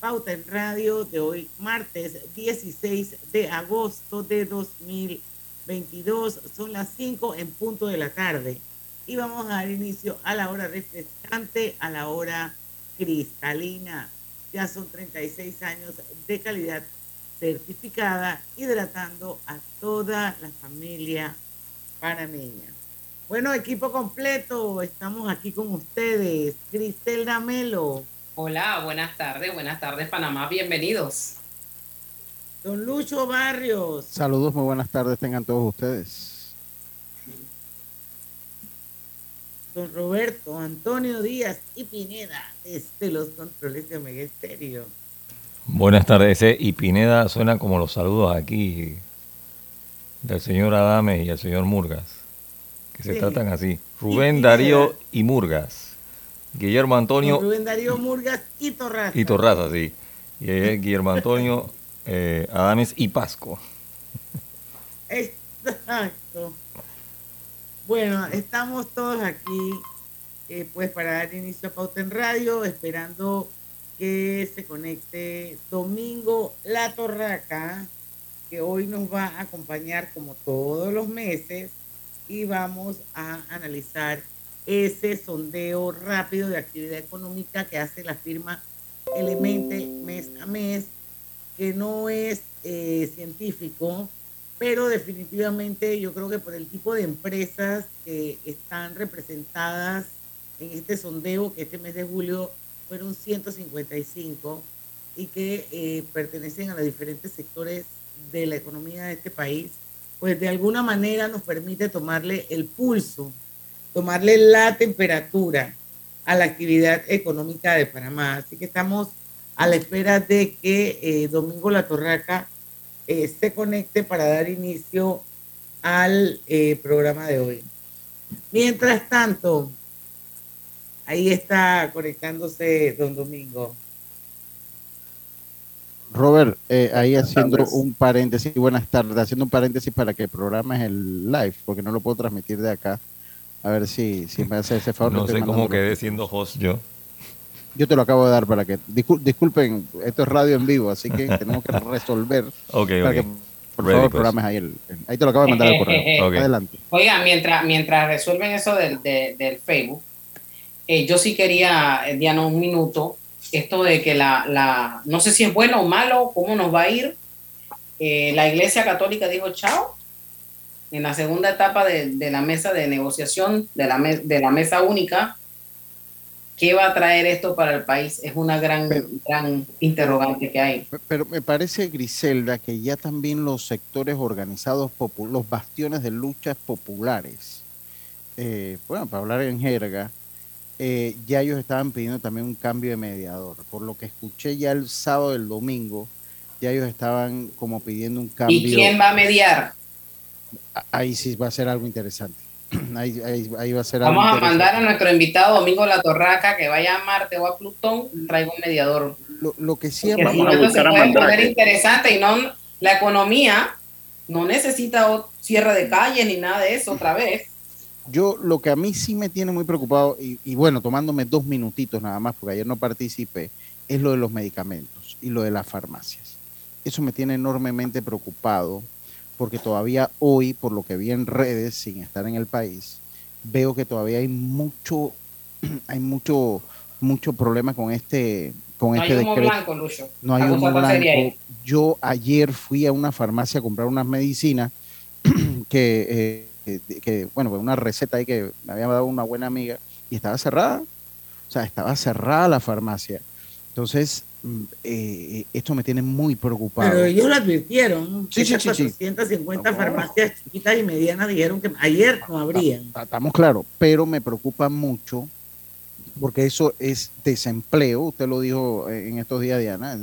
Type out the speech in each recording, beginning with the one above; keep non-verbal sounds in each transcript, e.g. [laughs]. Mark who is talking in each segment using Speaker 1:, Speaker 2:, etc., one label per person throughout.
Speaker 1: Pauta en Radio, de hoy martes 16 de agosto de 2022. Son las 5 en punto de la tarde y vamos a dar inicio a la hora refrescante, a la hora cristalina. Ya son 36 años de calidad certificada, hidratando a toda la familia panameña. Bueno, equipo completo, estamos aquí con ustedes. Cristel Damelo.
Speaker 2: Hola, buenas tardes, buenas tardes Panamá, bienvenidos.
Speaker 1: Don Lucho Barrios.
Speaker 3: Saludos, muy buenas tardes tengan todos ustedes.
Speaker 1: Don Roberto Antonio Díaz y Pineda, desde los controles de Omega Estéreo.
Speaker 4: Buenas tardes, y Pineda suena como los saludos aquí del señor Adame y el señor Murgas, que se
Speaker 1: Sí.
Speaker 4: tratan así. Rubén. Darío y Murgas. Guillermo Antonio
Speaker 1: Rubén Darío Murgas y Torraza.
Speaker 4: y Torraza, sí. Y eh, Guillermo Antonio [laughs] eh, Adames y Pasco.
Speaker 1: Exacto. Bueno, estamos todos aquí, eh, pues para dar inicio a Pauta en Radio, esperando que se conecte Domingo La Torraca, que hoy nos va a acompañar como todos los meses y vamos a analizar ese sondeo rápido de actividad económica que hace la firma Elemente mes a mes, que no es eh, científico, pero definitivamente yo creo que por el tipo de empresas que están representadas en este sondeo, que este mes de julio fueron 155 y que eh, pertenecen a los diferentes sectores de la economía de este país, pues de alguna manera nos permite tomarle el pulso, tomarle la temperatura a la actividad económica de Panamá. Así que estamos a la espera de que eh, Domingo La Torraca eh, se conecte para dar inicio al eh, programa de hoy. Mientras tanto, ahí está conectándose don Domingo.
Speaker 3: Robert, eh, ahí haciendo
Speaker 5: tardes.
Speaker 3: un paréntesis, buenas tardes, haciendo un paréntesis para que programes el live, porque no lo puedo transmitir de acá. A ver si, si me hace ese favor.
Speaker 4: No sé cómo quedé siendo host yo.
Speaker 3: Yo te lo acabo de dar para que. discul- disculpen, esto es radio en vivo, así que [laughs] tenemos que resolver.
Speaker 4: Ok,
Speaker 3: para que,
Speaker 4: ok.
Speaker 3: por
Speaker 4: Ready,
Speaker 3: favor,
Speaker 4: pues.
Speaker 3: programes ahí el. Ahí te lo acabo de mandar al correo. [laughs] Adelante.
Speaker 2: Oigan, mientras, mientras resuelven eso del, de- del Facebook, eh, yo sí quería, eh, Diana, un minuto, esto de que la, la, no sé si es bueno o malo, cómo nos va a ir. Eh, la Iglesia Católica dijo chao en la segunda etapa de, de la mesa de negociación, de la, me- de la mesa única. ¿Qué va a traer esto para el país? Es una gran,
Speaker 3: Pero-
Speaker 2: gran interrogante que hay.
Speaker 3: Pe- Pero me parece, Griselda, que ya también los sectores organizados, los bastiones de luchas populares, eh, bueno, para hablar en jerga, eh, ya ellos estaban pidiendo también un cambio de mediador. Por lo que escuché ya el sábado y el domingo, ya ellos estaban como pidiendo un cambio.
Speaker 2: ¿Y quién va a mediar?
Speaker 3: Ahí sí va a ser algo interesante. [clears throat] Ahí, ahí- ahí va a ser algo
Speaker 2: Vamos a mandar a nuestro invitado Domingo La Torraca que vaya a Marte o a Plutón, traiga un mediador.
Speaker 3: Lo, lo que sí
Speaker 2: si
Speaker 5: Vamos
Speaker 2: no,
Speaker 5: a buscar a
Speaker 2: interesante y no la economía no necesita cierre de calle ni nada de eso otra vez.
Speaker 3: Yo lo que a mí sí me tiene muy preocupado, y, y bueno, tomándome dos minutitos nada más, porque ayer no participé, es lo de los medicamentos y lo de las farmacias. Eso me tiene enormemente preocupado, porque todavía hoy, por lo que vi en redes, sin estar en el país, veo que todavía hay mucho, [clears throat] hay mucho, mucho problema con este, con
Speaker 2: No hay
Speaker 3: este
Speaker 2: humo
Speaker 3: decreto.
Speaker 2: blanco, Lucho.
Speaker 3: No hay humo blanco. Yo ayer fui a una farmacia a comprar unas medicinas [clears throat] que, eh, que, que, bueno, pues una receta ahí que me había dado una buena amiga y estaba cerrada. O sea, estaba cerrada la farmacia. Entonces, eh, esto me tiene muy preocupado.
Speaker 1: Pero ellos lo advirtieron.
Speaker 3: Sí, sí, sí, sí.
Speaker 1: 450
Speaker 3: No.
Speaker 1: farmacias chiquitas y medianas dijeron que ayer no habrían.
Speaker 3: Ta- Estamos claros, pero me preocupa mucho porque eso es desempleo, usted lo dijo en estos días, Diana,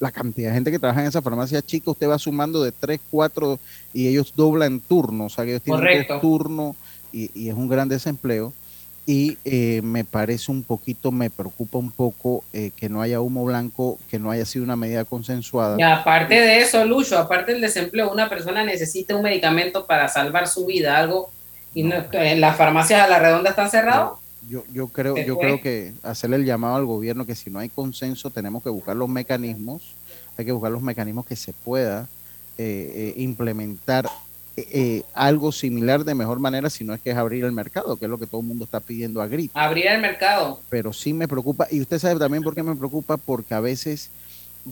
Speaker 3: la cantidad de gente que trabaja en esa farmacia chica, usted va sumando de 3, 4 y ellos doblan turnos, o sea que ellos tienen tres turnos y, y, es un gran desempleo. Y eh, me parece un poquito, me preocupa un poco eh, que no haya humo blanco, que no haya sido una medida consensuada.
Speaker 2: Y aparte de eso, Lucho, aparte del desempleo, una persona necesita un medicamento para salvar su vida, algo, y no, en las farmacias a la redonda están cerrados.
Speaker 3: Yo, yo creo, yo creo que hacerle el llamado al gobierno que si no hay consenso tenemos que buscar los mecanismos, hay que buscar los mecanismos que se pueda eh, eh, implementar eh, algo similar de mejor manera, si no es que es abrir el mercado, que es lo que todo el mundo está pidiendo a grito.
Speaker 2: Abrir el mercado.
Speaker 3: Pero sí me preocupa, y usted sabe también por qué me preocupa, porque a veces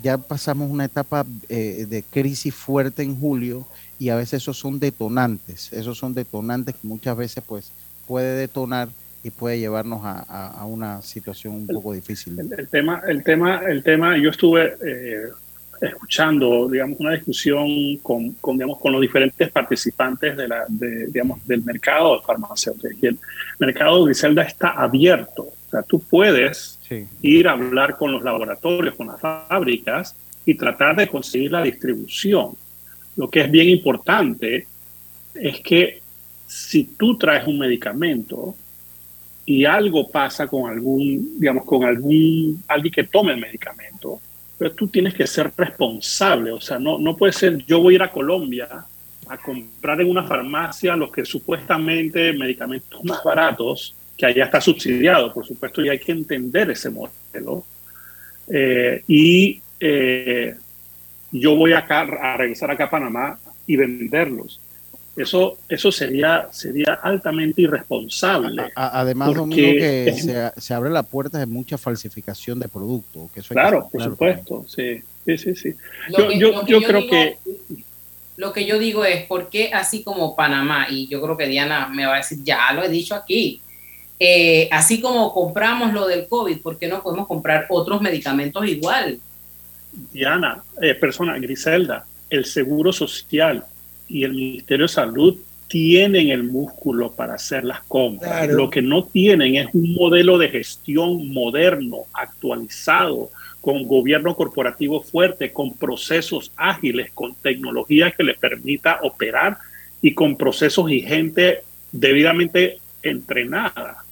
Speaker 3: ya pasamos una etapa de crisis fuerte en julio y a veces esos son detonantes, esos son detonantes que muchas veces pues puede detonar y puede llevarnos a, una situación un poco difícil.
Speaker 5: El, tema, el tema, el tema, yo estuve eh, escuchando, digamos, una discusión con, con, digamos, con los diferentes participantes de la, de, digamos, del mercado farmacéutico. Y el mercado de Griselda está abierto. O sea, tú puedes ir a hablar con los laboratorios, con las fábricas y tratar de conseguir la distribución. Lo que es bien importante es que si tú traes un medicamento, y algo pasa con algún, digamos, con algún, alguien que tome el medicamento, pero tú tienes que ser responsable, o sea, no, no puede ser yo voy a ir a Colombia a comprar en una farmacia los que supuestamente medicamentos más baratos, que allá está subsidiado, por supuesto, y hay que entender ese modelo. Eh, y eh, yo voy acá a regresar acá a Panamá y venderlos. Eso, eso sería, sería altamente irresponsable.
Speaker 3: además, Domingo, que [laughs] se, abre la puerta de mucha falsificación de productos. Que
Speaker 5: claro, por supuesto, sí, sí, sí. Yo, yo, creo que...
Speaker 2: Lo que yo digo es, ¿por qué así como Panamá? Y yo creo que Diana me va a decir, ya lo he dicho aquí, eh, así como compramos lo del COVID, ¿por qué no podemos comprar otros medicamentos igual?
Speaker 5: Diana, eh, persona, Griselda, el seguro social, y el Ministerio de Salud tienen el músculo para hacer las compras. Lo que no tienen es un modelo de gestión moderno, actualizado, con gobierno corporativo fuerte, con procesos ágiles, con tecnología que le permita operar y con procesos y gente debidamente entrenada.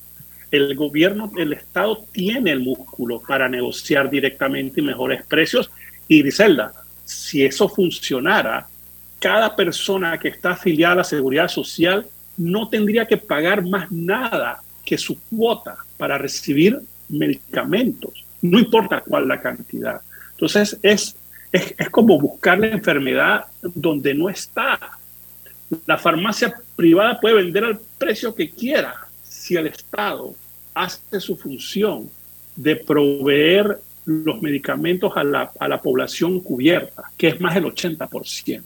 Speaker 5: El gobierno, el Estado tiene el músculo para negociar directamente y mejores precios. Y Griselda, si eso funcionara, cada persona que está afiliada a la seguridad social no tendría que pagar más nada que su cuota para recibir medicamentos, no importa cuál la cantidad. Entonces es, es, es como buscar la enfermedad donde no está. La farmacia privada puede vender al precio que quiera si el Estado hace su función de proveer los medicamentos a la, a la población cubierta, que es más del 80%.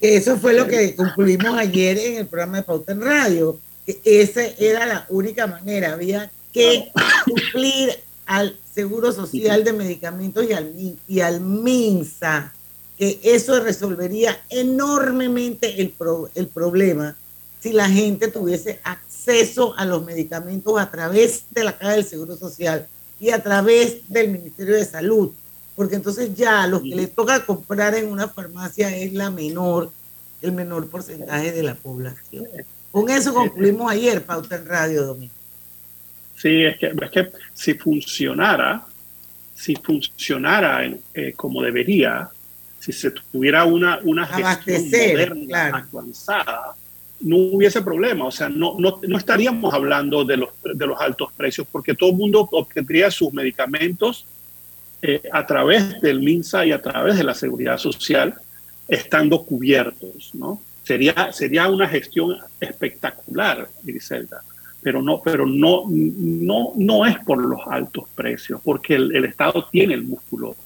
Speaker 1: Eso fue lo que concluimos ayer en el programa de Pauta en Radio. Que esa era la única manera. Había que cumplir al Seguro Social de Medicamentos y al, y al MINSA, que eso resolvería enormemente el, el problema si la gente tuviese acceso a los medicamentos a través de la Caja del Seguro Social y a través del Ministerio de Salud porque entonces ya lo que le toca comprar en una farmacia es la menor, el menor porcentaje de la población. Con eso concluimos ayer, Pauta en Radio, Domingo.
Speaker 5: Sí, es que, es que si funcionara, si funcionara eh, como debería, si se tuviera una, una gestión moderna, actualizada, no hubiese problema. O sea, no, no, no, estaríamos hablando de los, de los altos precios, porque todo el mundo obtendría sus medicamentos eh, a través del MINSA y a través de la seguridad social estando cubiertos, ¿no? Sería, sería una gestión espectacular, Griselda, pero no, pero no, no, no es por los altos precios, porque el, el Estado tiene el músculo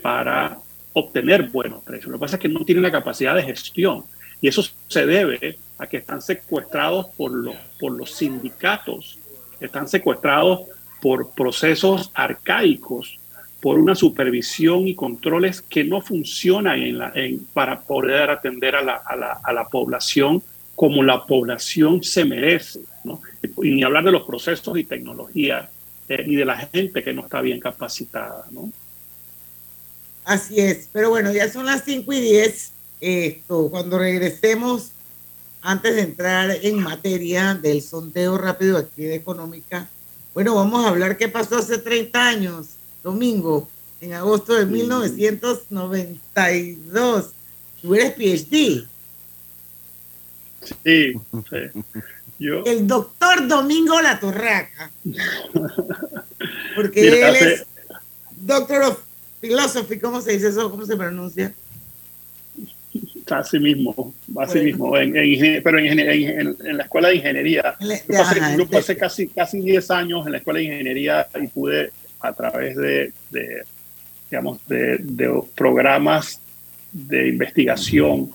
Speaker 5: para obtener buenos precios. Lo que pasa es que no tiene la capacidad de gestión y eso se debe a que están secuestrados por los, por los sindicatos, están secuestrados por procesos arcaicos por una supervisión y controles que no funcionan en la, en, para poder atender a la, a, la, a la, población como la población se merece. ¿no? Y ni hablar de los procesos y tecnología eh, y de la gente que no está bien capacitada, ¿no?
Speaker 1: Así es, pero bueno, ya son las 5 y 10. Esto, cuando regresemos, antes de entrar en materia del sondeo rápido de actividad económica, bueno, vamos a hablar qué pasó hace 30 años, domingo, en agosto de 1992. Tú eres PhD.
Speaker 5: Sí, Yo, [laughs]
Speaker 1: el doctor Domingo La Torraca. [laughs] Porque él es doctor of philosophy, ¿cómo se dice eso? ¿Cómo se pronuncia?
Speaker 5: Así mismo, así mismo, en, pero en, en, la escuela de ingeniería. Yo pasé, yo pasé casi, casi 10 años en la escuela de ingeniería y pude a través de, digamos, de, de, programas de investigación,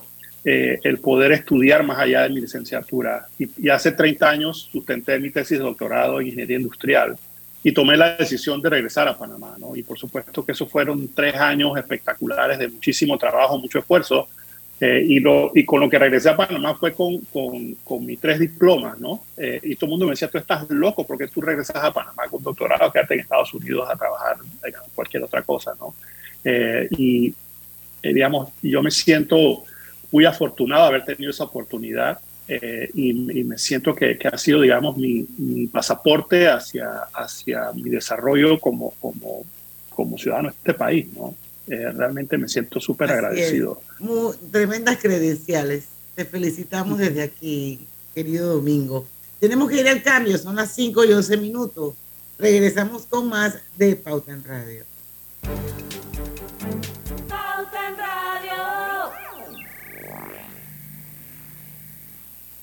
Speaker 5: eh, el poder estudiar más allá de mi licenciatura. Y, y, hace 30 años sustenté mi tesis de doctorado en ingeniería industrial y tomé la decisión de regresar a Panamá. ¿no? Y por supuesto que esos fueron tres años espectaculares de muchísimo trabajo, mucho esfuerzo eh, y, lo, y con lo que regresé a Panamá fue con, con, con mis tres diplomas, ¿no? Eh, y todo el mundo me decía, tú estás loco porque tú regresas a Panamá con doctorado, quédate en Estados Unidos a trabajar en cualquier otra cosa, ¿no? Eh, y, digamos, yo me siento muy afortunado de haber tenido esa oportunidad y, y, me siento que, que ha sido, digamos, mi, mi, pasaporte hacia, hacia mi desarrollo como, como, como ciudadano de este país, ¿no? Eh, realmente me siento súper agradecido.
Speaker 1: Muy, tremendas credenciales. Te felicitamos desde aquí, querido Domingo. Tenemos que ir al cambio, son las 5 y 11 minutos. Regresamos con más de Pauta en Radio.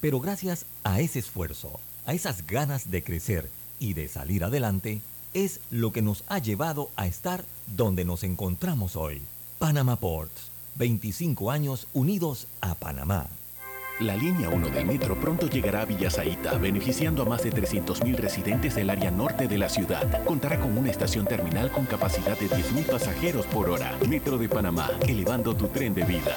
Speaker 6: pero gracias a ese esfuerzo, a esas ganas de crecer y de salir adelante, es lo que nos ha llevado a estar donde nos encontramos hoy. Panama Ports, 25 años unidos a Panamá.
Speaker 7: La línea 1 del metro pronto llegará a Villasaita, beneficiando a más de 300.000 residentes del área norte de la ciudad. Contará con una estación terminal con capacidad de 10.000 pasajeros por hora. Metro de Panamá, elevando tu tren de vida.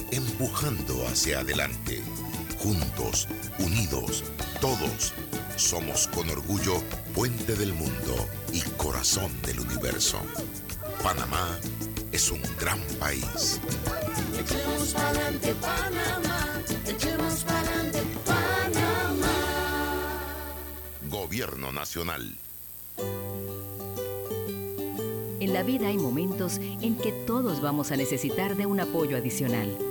Speaker 8: empujando hacia adelante. Juntos, unidos, todos, somos con orgullo puente del mundo y corazón del universo. Panamá es un gran país.
Speaker 9: Echemos pa'lante Panamá, echemos pa'lante Panamá.
Speaker 8: Gobierno Nacional.
Speaker 10: En la vida hay momentos en que todos vamos a necesitar de un apoyo adicional.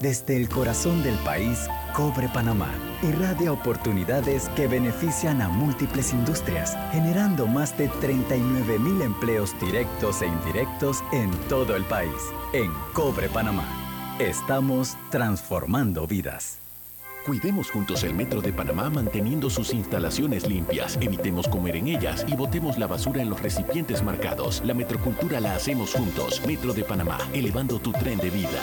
Speaker 11: Desde el corazón del país, Cobre Panamá irradia oportunidades que benefician a múltiples industrias, generando más de 39 mil empleos directos e indirectos en todo el país. En Cobre Panamá, estamos transformando vidas.
Speaker 7: Cuidemos juntos el Metro de Panamá manteniendo sus instalaciones limpias, evitemos comer en ellas y botemos la basura en los recipientes marcados. La metrocultura la hacemos juntos. Metro de Panamá, elevando tu tren de vida.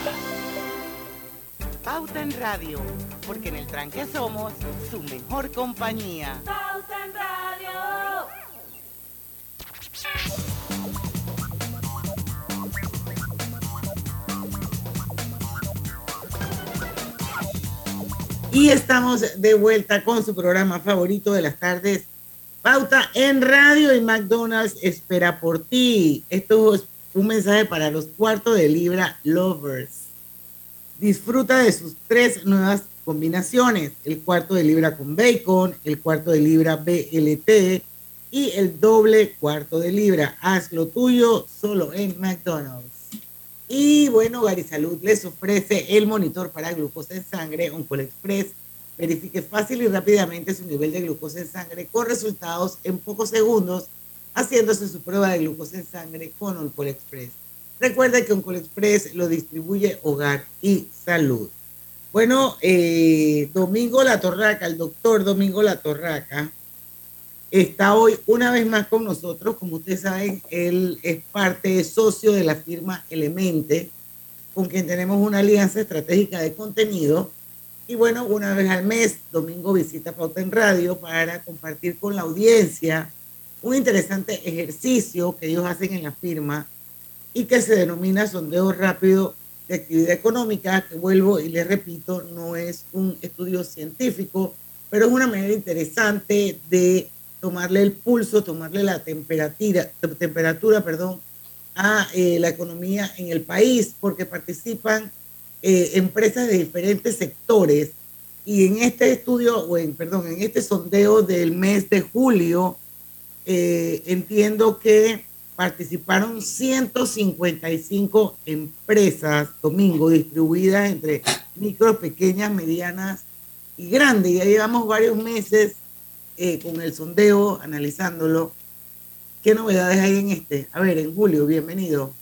Speaker 12: Pauta en Radio, porque en el tranque somos su mejor compañía.
Speaker 13: Pauta en Radio.
Speaker 1: Y estamos de vuelta con su programa favorito de las tardes, Pauta en Radio y McDonald's espera por ti. Esto es un mensaje para los cuartos de libra lovers. Disfruta de sus tres nuevas combinaciones, el cuarto de libra con bacon, el cuarto de libra BLT y el doble cuarto de libra. Haz lo tuyo solo en McDonald's. Y bueno, Garisalud les ofrece el monitor para glucosa en sangre Oncol Express. Verifique fácil y rápidamente su nivel de glucosa en sangre con resultados en pocos segundos, haciéndose su prueba de glucosa en sangre con Oncol Express. Recuerda que Oncol Express lo distribuye Hogar y Salud. Bueno, eh, Domingo La Torraca, el doctor Domingo La Torraca, está hoy una vez más con nosotros. Como ustedes saben, él es parte, es socio de la firma Elemente, con quien tenemos una alianza estratégica de contenido. Y bueno, una vez al mes, Domingo visita Pauta en Radio para compartir con la audiencia un interesante ejercicio que ellos hacen en la firma y que se denomina sondeo rápido de actividad económica, que vuelvo y les repito, no es un estudio científico, pero es una manera interesante de tomarle el pulso, tomarle la temperatura, temperatura perdón, a eh, la economía en el país, porque participan eh, empresas de diferentes sectores. Y en este estudio, o en, perdón, en este sondeo del mes de julio, eh, entiendo que participaron 155 empresas, domingo, distribuidas entre micro, pequeñas, medianas y grandes. Ya llevamos varios meses eh, con el sondeo, analizándolo. ¿Qué novedades hay en este? A ver, en Julio, bienvenido.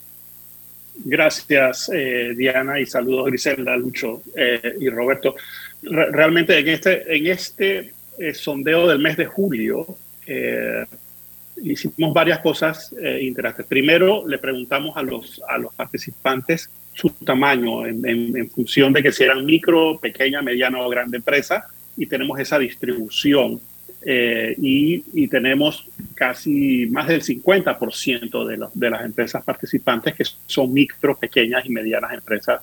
Speaker 5: Gracias, eh, Diana, y saludos Griselda, Lucho eh, y Roberto. Re- realmente en este, en este sondeo del mes de julio hicimos varias cosas eh, interesantes. Primero, le preguntamos a los, a los participantes su tamaño en, función de que si eran micro, pequeña, mediana o grande empresa, y tenemos esa distribución. Eh, y, y tenemos casi más del 50% de, los- de las empresas participantes que son micro, pequeñas y medianas empresas,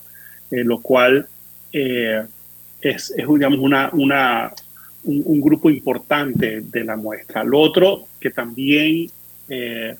Speaker 5: eh, lo cual es, es, digamos, una, una, un, grupo importante de la muestra. Lo otro que también eh,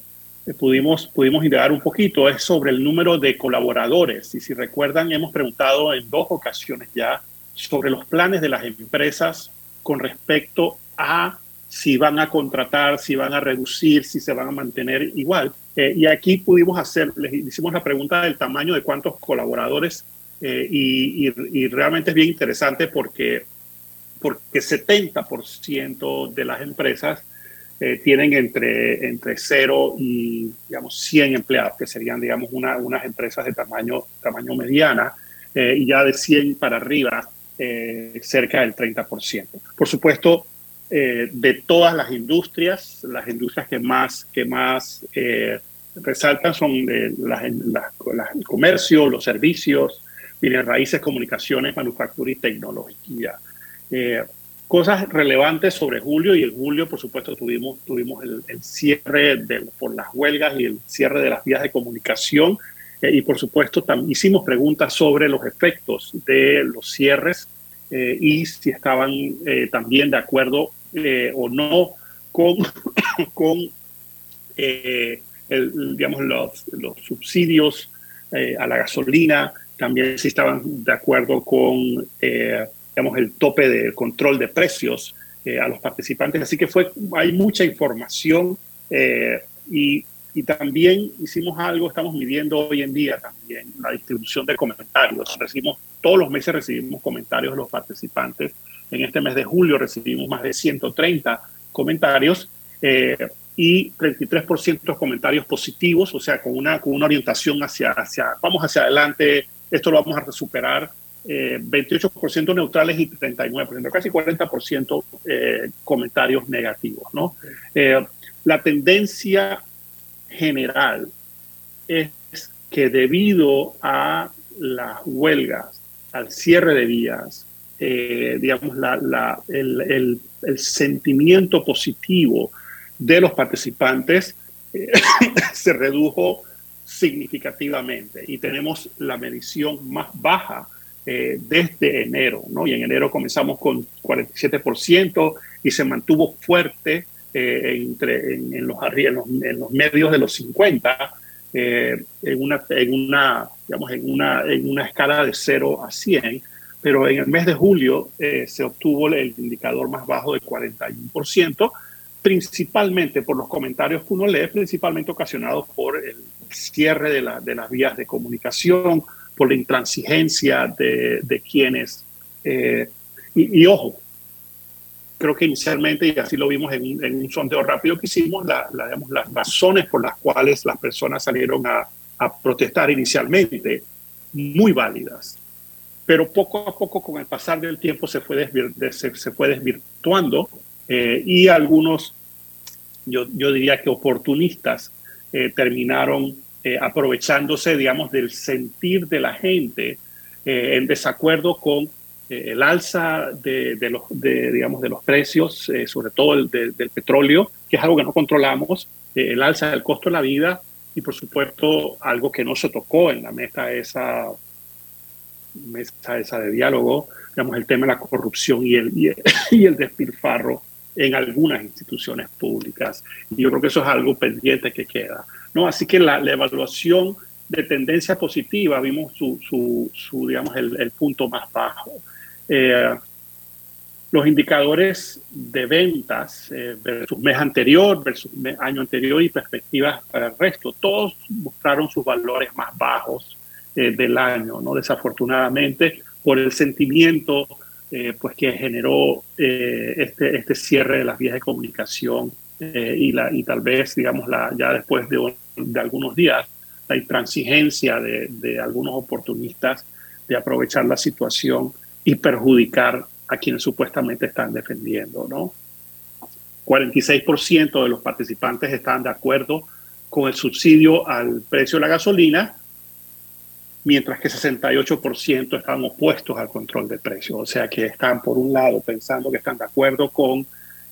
Speaker 5: pudimos, pudimos indagar un poquito es sobre el número de colaboradores. Y si recuerdan, hemos preguntado en dos ocasiones ya sobre los planes de las empresas con respecto a si van a contratar, si van a reducir, si se van a mantener igual. Eh, y aquí pudimos hacer, les hicimos la pregunta del tamaño de cuántos colaboradores eh, y, y- y realmente es bien interesante porque, porque 70% de las empresas eh, tienen entre, entre 0 y digamos, 100 empleados, que serían digamos, una- unas empresas de tamaño, tamaño mediana, eh, y ya de 100 para arriba, eh, cerca del 30%. Por supuesto, de todas las industrias, las industrias que más, que más resaltan son las- las- el comercio, los servicios, bienes raíces, comunicaciones, manufactura y tecnología. Eh, cosas relevantes sobre julio y el julio, por supuesto, tuvimos, tuvimos el, cierre por las huelgas y el cierre de las vías de comunicación. Eh, y, por supuesto, tam- hicimos preguntas sobre los efectos de los cierres eh, y si estaban también de acuerdo o no con, [coughs] con digamos, los, subsidios a la gasolina, también si estaban de acuerdo con digamos, el tope de control de precios eh, a los participantes. Así que fue, hay mucha información eh, y, y, también hicimos algo, estamos midiendo hoy en día también la distribución de comentarios. Recibimos, todos los meses recibimos comentarios de los participantes. En este mes de julio recibimos más de 130 comentarios. Eh, y 33% comentarios positivos, o sea, con una, con una orientación hacia, hacia, vamos hacia adelante, esto lo vamos a superar, eh, 28% neutrales y 39%, casi 40% eh, comentarios negativos. Eh, la tendencia general es que debido a las huelgas, al cierre de vías, eh, digamos, el, sentimiento positivo de los participantes eh, [coughs] se redujo significativamente y tenemos la medición más baja eh, desde enero, ¿no? Y en enero comenzamos con 47% y se mantuvo fuerte eh, entre, en, en, los, en, los, en, los, medios de los 50, eh, en, una, en, una, digamos, en, una, en una escala de 0 a 100, pero en el mes de julio eh, se obtuvo el indicador más bajo de 41%, principalmente por los comentarios que uno lee, principalmente ocasionados por el cierre de, la, de las vías de comunicación, por la intransigencia de, de quienes. Eh, y, y, ojo, creo que inicialmente, y así lo vimos en, en un sondeo rápido que hicimos, la, la, digamos, las razones por las cuales las personas salieron a, a protestar inicialmente, muy válidas. Pero poco a poco, con el pasar del tiempo, se fue, se, se fue desvirtuando eh, y algunos, yo, yo, diría que oportunistas, eh, terminaron eh, aprovechándose, digamos, del sentir de la gente eh, en desacuerdo con eh, el alza de, de, los, de, digamos, de los precios, sobre todo el de, del petróleo, que es algo que no controlamos, el alza del costo de la vida y, por supuesto, algo que no se tocó en la mesa esa, mesa esa de diálogo, digamos, el tema de la corrupción y el, y el, [laughs] y el despilfarro en algunas instituciones públicas. Y yo creo que eso es algo pendiente que queda. ¿No? Así que la, evaluación de tendencia positiva, vimos su, su, su digamos, el, punto más bajo. Eh, los indicadores de ventas eh, versus mes anterior, versus año anterior y perspectivas para el resto, todos mostraron sus valores más bajos eh, del año, ¿no? Desafortunadamente, por el sentimiento pues que generó este, este cierre de las vías de comunicación y, la, y tal vez, digamos, la, ya después de, de algunos días, la intransigencia de, algunos oportunistas de aprovechar la situación y perjudicar a quienes supuestamente están defendiendo, ¿no? 46% de los participantes están de acuerdo con el subsidio al precio de la gasolina, mientras que 68% están opuestos al control de precios. O sea que están, por un lado, pensando que están de acuerdo con,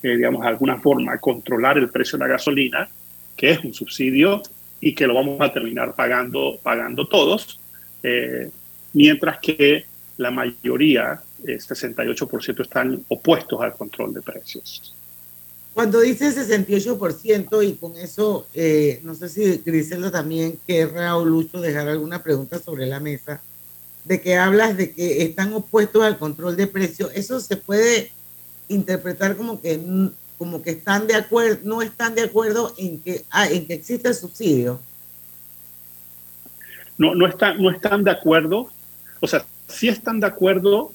Speaker 5: eh, digamos, alguna forma, controlar el precio de la gasolina, que es un subsidio y que lo vamos a terminar pagando, pagando todos, eh, mientras que la mayoría, eh, 68%, están opuestos al control de precios.
Speaker 1: Cuando dice 68% y con eso, eh, no sé si Griselda también querrá o Lucho dejar alguna pregunta sobre la mesa, de que hablas de que están opuestos al control de precios, eso se puede interpretar como que, como que están de acuerdo, no están de acuerdo en que, ah, en que existe el subsidio.
Speaker 5: No, no, están, no están de acuerdo, o sea, sí están de acuerdo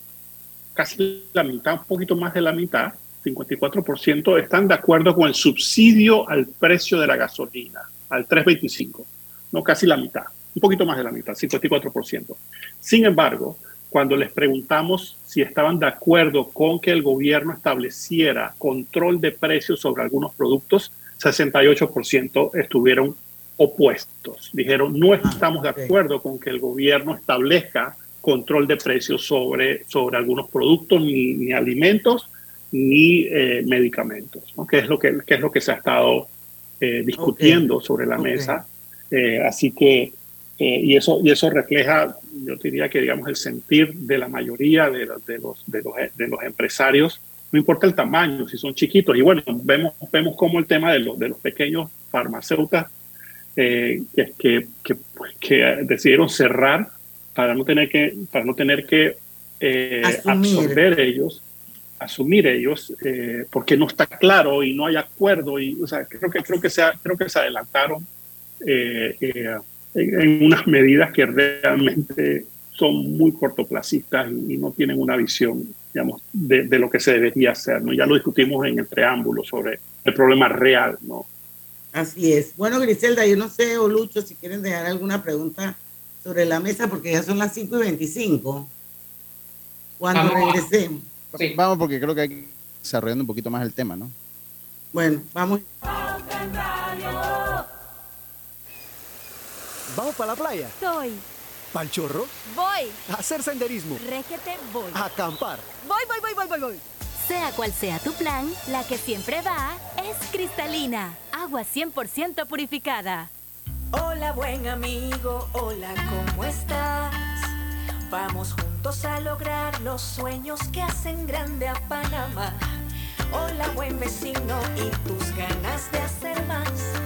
Speaker 5: casi la mitad, un poquito más de la mitad, 54% están de acuerdo con el subsidio al precio de la gasolina, al 3.25, no casi la mitad, un poquito más de la mitad, 54%. Sin embargo, cuando les preguntamos si estaban de acuerdo con que el gobierno estableciera control de precios sobre algunos productos, 68% estuvieron opuestos. Dijeron, no estamos de acuerdo con que el gobierno establezca control de precios sobre, sobre algunos productos ni, ni alimentos ni eh, medicamentos, ¿no? que, es lo que, que, es lo que se ha estado eh, discutiendo okay. sobre la okay. mesa. Eh, así que, y, eso, y eso refleja, yo diría que digamos el sentir de la mayoría de, de, los, de, los, de los empresarios, no importa el tamaño, si son chiquitos. Y bueno, vemos, vemos cómo el tema de los, de los pequeños farmacéuticos que, que, que, que decidieron cerrar para no tener que, para no tener que eh, absorber ellos, asumir ellos, eh, porque no está claro y no hay acuerdo. Y, o sea, creo que, creo que, se, creo que se adelantaron eh, eh, en, en unas medidas que realmente son muy cortoplacistas y, y no tienen una visión, digamos, de, de lo que se debería hacer. ¿no? Ya lo discutimos en el preámbulo sobre el problema real, ¿no?
Speaker 1: Así es. Bueno, Griselda, yo no sé, o Lucho, si quieren dejar alguna pregunta sobre la mesa, porque ya son las 5 y 25. Cuando
Speaker 3: Vamos
Speaker 1: regresemos.
Speaker 3: Vamos, porque creo que hay que ir desarrollando un poquito más el tema, ¿no?
Speaker 1: Bueno, vamos.
Speaker 14: ¿Vamos para la playa?
Speaker 13: Soy.
Speaker 14: ¿Pal chorro?
Speaker 13: Voy.
Speaker 14: ¿A hacer senderismo?
Speaker 13: Régete, voy.
Speaker 14: ¿A acampar?
Speaker 13: Voy, voy, voy, voy, voy, voy. Sea cual sea tu plan, la que siempre va es cristalina. Agua 100% purificada.
Speaker 15: Hola buen amigo, hola, ¿cómo estás? Vamos juntos a lograr los sueños que hacen grande a Panamá. Hola buen vecino y tus ganas de hacer más.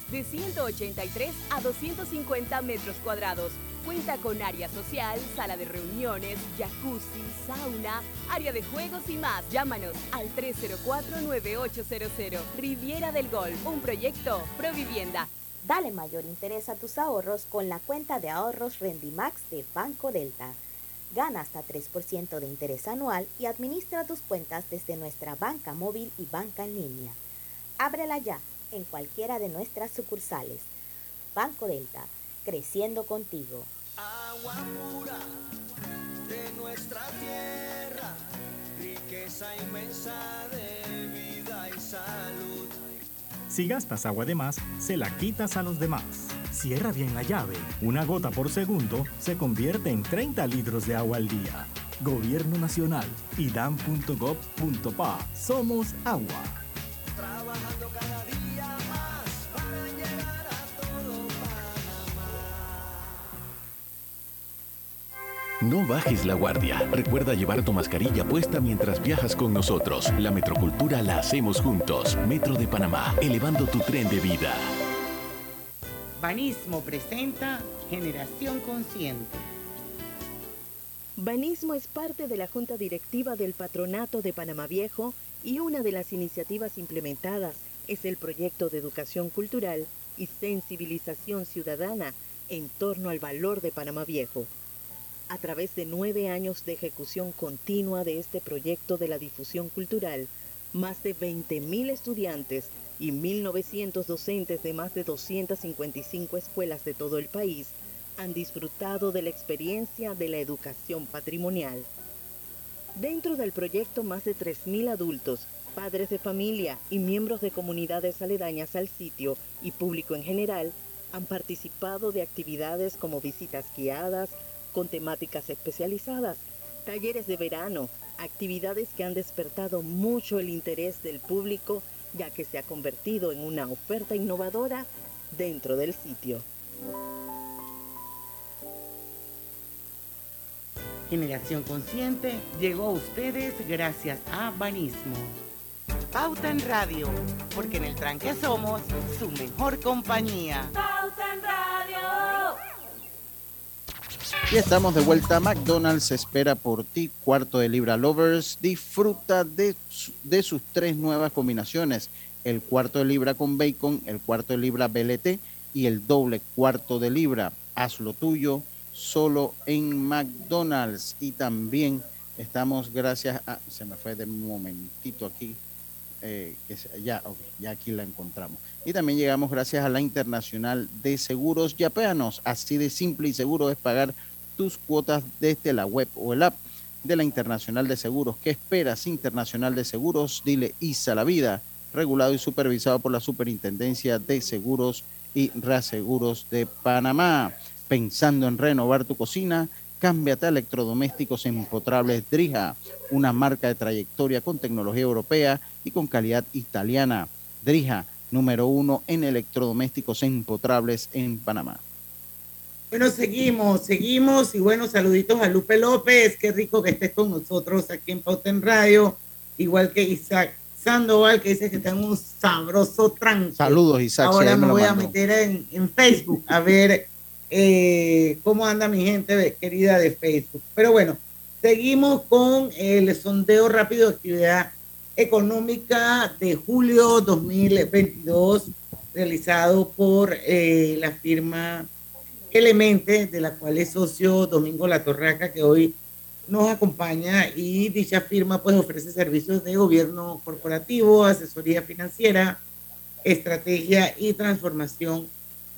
Speaker 16: de 183 a 250 metros cuadrados. Cuenta con área social, sala de reuniones, jacuzzi, sauna, área de juegos y más. Llámanos al 304-9800. Riviera del Golf, un proyecto Provivienda.
Speaker 17: Dale mayor interés a tus ahorros con la cuenta de ahorros Rendimax de Banco Delta. Gana hasta 3% de interés anual y administra tus cuentas desde nuestra banca móvil y banca en línea. Ábrela ya en cualquiera de nuestras sucursales. Banco Delta, creciendo contigo.
Speaker 9: Agua pura de nuestra tierra, riqueza inmensa de vida y salud.
Speaker 18: Si gastas agua de más, se la quitas a los demás. Cierra bien la llave. Una gota por segundo se convierte en 30 litros de agua al día. Gobierno Nacional. idam.gov.pa. Somos agua.
Speaker 9: Trabajando
Speaker 7: No bajes la guardia. Recuerda llevar tu mascarilla puesta mientras viajas con nosotros. La metrocultura la hacemos juntos. Metro de Panamá, elevando tu tren de vida.
Speaker 12: Banismo presenta Generación Consciente.
Speaker 19: Banismo es parte de la Junta Directiva del Patronato de Panamá Viejo y una de las iniciativas implementadas es el proyecto de educación cultural y sensibilización ciudadana en torno al valor de Panamá Viejo. A través de nueve años de ejecución continua de este proyecto de la difusión cultural, más de 20.000 estudiantes y 1.900 docentes de más de 255 escuelas de todo el país han disfrutado de la experiencia de la educación patrimonial. Dentro del proyecto, más de 3.000 adultos, padres de familia y miembros de comunidades aledañas al sitio y público en general han participado de actividades como visitas guiadas, con temáticas especializadas, talleres de verano, actividades que han despertado mucho el interés del público ya que se ha convertido en una oferta innovadora dentro del sitio.
Speaker 12: Generación Consciente llegó a ustedes gracias a Banismo. Pauta en Radio, porque en el tranque somos su mejor compañía.
Speaker 3: Y estamos de vuelta. McDonald's espera por ti. Cuarto de libra lovers. Disfruta de, de sus tres nuevas combinaciones. El cuarto de libra con bacon, el cuarto de libra BLT y el doble cuarto de libra. Haz lo tuyo solo en McDonald's. Y también estamos gracias a... Se me fue de un momentito aquí. eh, ya, ok, ya aquí la encontramos. Y también llegamos gracias a la Internacional de Seguros Yapeanos. Así de simple y seguro es pagar tus cuotas desde la web o el app de la Internacional de Seguros. ¿Qué esperas, Internacional de Seguros? Dile ISA la vida, regulado y supervisado por la Superintendencia de Seguros y Reaseguros de Panamá. Pensando en renovar tu cocina, cámbiate a electrodomésticos empotrables Drija, una marca de trayectoria con tecnología europea y con calidad italiana. Drija, número uno en electrodomésticos empotrables en Panamá.
Speaker 1: Bueno, seguimos, seguimos y bueno, saluditos a Lupe López, qué rico que estés con nosotros aquí en Pauta en Radio, igual que Isaac Sandoval, que dice que está en un sabroso tranque.
Speaker 3: Saludos, Isaac.
Speaker 1: Ahora
Speaker 3: me
Speaker 1: voy a meter en, en Facebook a ver eh, cómo anda mi gente querida de Facebook. Pero bueno, seguimos con el sondeo rápido de actividad económica de julio 2022 realizado por eh, la firma Elemente, de la cual es socio Domingo La Torraca, que hoy nos acompaña y dicha firma pues ofrece servicios de gobierno corporativo, asesoría financiera, estrategia y transformación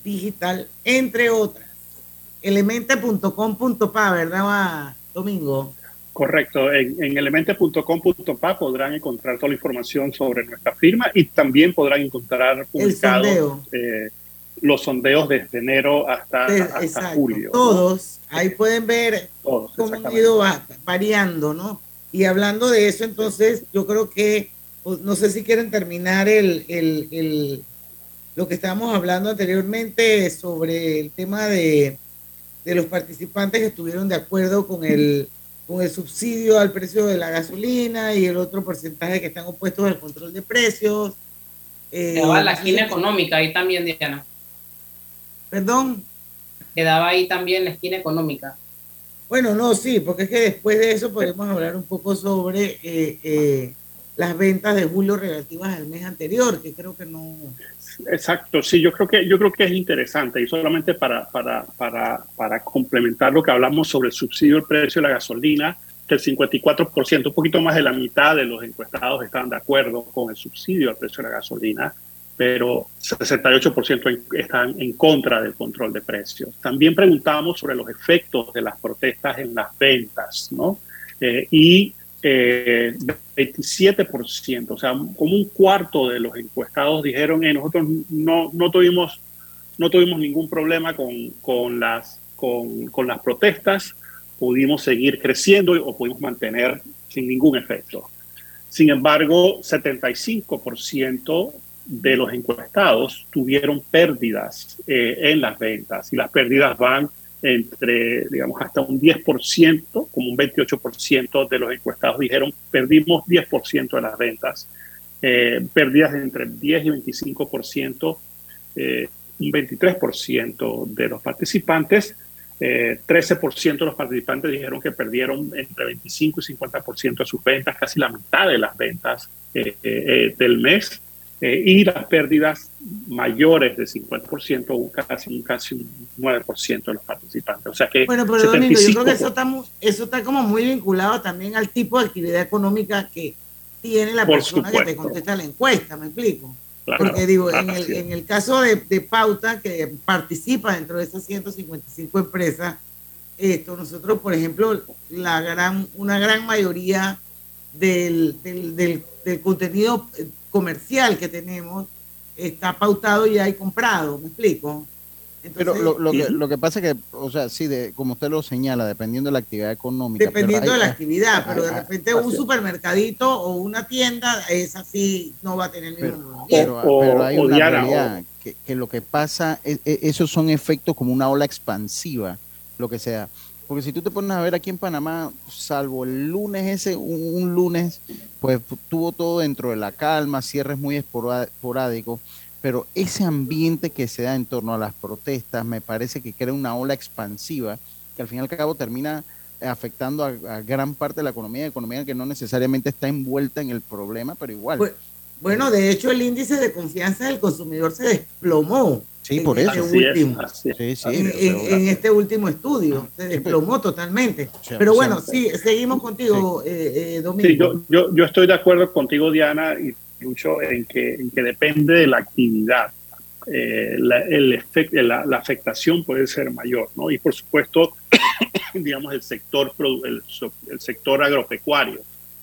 Speaker 1: digital, entre otras. Elemente.com.pa, ¿verdad, va, Domingo?
Speaker 5: Correcto, en, en elemente.com.pa podrán encontrar toda la información sobre nuestra firma y también podrán encontrar publicados
Speaker 1: sondeo.
Speaker 5: eh, los sondeos desde enero hasta,
Speaker 1: De-
Speaker 5: hasta
Speaker 1: exacto,
Speaker 5: julio. ¿no?
Speaker 1: Todos, ahí pueden ver
Speaker 5: Todos,
Speaker 1: cómo han ido va- variando, ¿no? Y hablando de eso, entonces, yo creo que, pues, no sé si quieren terminar el, el, el- lo que estábamos hablando anteriormente sobre el tema de, de los participantes que estuvieron de acuerdo con el, con el subsidio al precio de la gasolina y el otro porcentaje que están opuestos al control de precios. Eh,
Speaker 20: la esquina económica ahí también, Diana.
Speaker 1: Perdón.
Speaker 20: Quedaba ahí también la esquina económica.
Speaker 1: Bueno, no, sí, porque es que después de eso podemos hablar un poco sobre eh, eh, las ventas de julio relativas al mes anterior, que creo que no.
Speaker 5: Exacto, sí, yo creo que yo creo que es interesante y solamente para, para, para, para complementar lo que hablamos sobre el subsidio del precio de la gasolina, que el 54%, un poquito más de la mitad de los encuestados están de acuerdo con el subsidio al precio de la gasolina, pero 68% en- están en contra del control de precios. También preguntamos sobre los efectos de las protestas en las ventas, ¿no? Eh, y eh, 27%, o sea, como un cuarto de los encuestados dijeron, eh, nosotros no, no, tuvimos, no tuvimos ningún problema con, con, las, con, con las protestas, pudimos seguir creciendo o pudimos mantener sin ningún efecto. Sin embargo, 75% de los encuestados tuvieron pérdidas eh, en las ventas y las pérdidas van entre, digamos, hasta un 10%, como un 28% de los encuestados dijeron, perdimos 10% de las ventas. Eh, pérdidas entre 10 y 25%, eh, un 23% de los participantes, eh, 13% de los participantes dijeron que perdieron entre 25 y 50% de sus ventas, casi la mitad de las ventas del mes. Eh, y las pérdidas mayores de 50%, un casi, un casi un 9% de los participantes. O sea que
Speaker 1: Bueno, pero Domingo, yo creo que
Speaker 5: 75%.
Speaker 1: eso está, mu- eso está como muy vinculado también al tipo de actividad económica que tiene la persona que te contesta la encuesta, ¿me explico?
Speaker 5: Claro,
Speaker 1: Porque digo, en el,
Speaker 5: sí.
Speaker 1: en el caso de, de Pauta, que participa dentro de esas 155 empresas, esto, nosotros, por ejemplo, la gran, una gran mayoría del, del, del- del contenido eh, comercial que tenemos está pautado ya y comprado, ¿me explico?
Speaker 3: Pero lo, lo que, lo que pasa es que, o sea, sí, de, como usted lo señala, dependiendo de la actividad económica. pero
Speaker 1: Dependiendo
Speaker 3: hay-
Speaker 1: de la actividad, pero de
Speaker 3: ah,
Speaker 1: repente un supermercadito o una tienda, esa sí no va a tener el mismo movimiento.
Speaker 3: Pero, pero hay
Speaker 5: o
Speaker 3: una
Speaker 5: Diana,
Speaker 3: realidad que, que lo que pasa, es- es- esos son efectos como una ola expansiva, lo que sea. Porque si tú te pones a ver aquí en Panamá, salvo el lunes ese, un, un lunes, pues tuvo todo dentro de la calma, cierres muy esporádicos, pero ese ambiente que se da en torno a las protestas me parece que crea una ola expansiva que al fin y al cabo termina afectando a, a gran parte de la economía, economía que no necesariamente está envuelta en el problema, pero igual.
Speaker 1: Pues, Bueno, de hecho, el índice de confianza del consumidor se desplomó.
Speaker 3: Sí,
Speaker 1: en
Speaker 3: por
Speaker 1: este
Speaker 3: eso.
Speaker 1: último.
Speaker 3: Sí, sí.
Speaker 1: en, en- en este último estudio. Se desplomó totalmente. Pero bueno, sí, seguimos contigo, eh, eh, Domingo.
Speaker 5: Sí, yo, yo, yo estoy de acuerdo contigo, Diana y Lucho, en que, en que depende de la actividad. eh, la, el efect- la, la afectación puede ser mayor, ¿no? Y por supuesto, [coughs] digamos, el sector, produ- el, el sector agropecuario,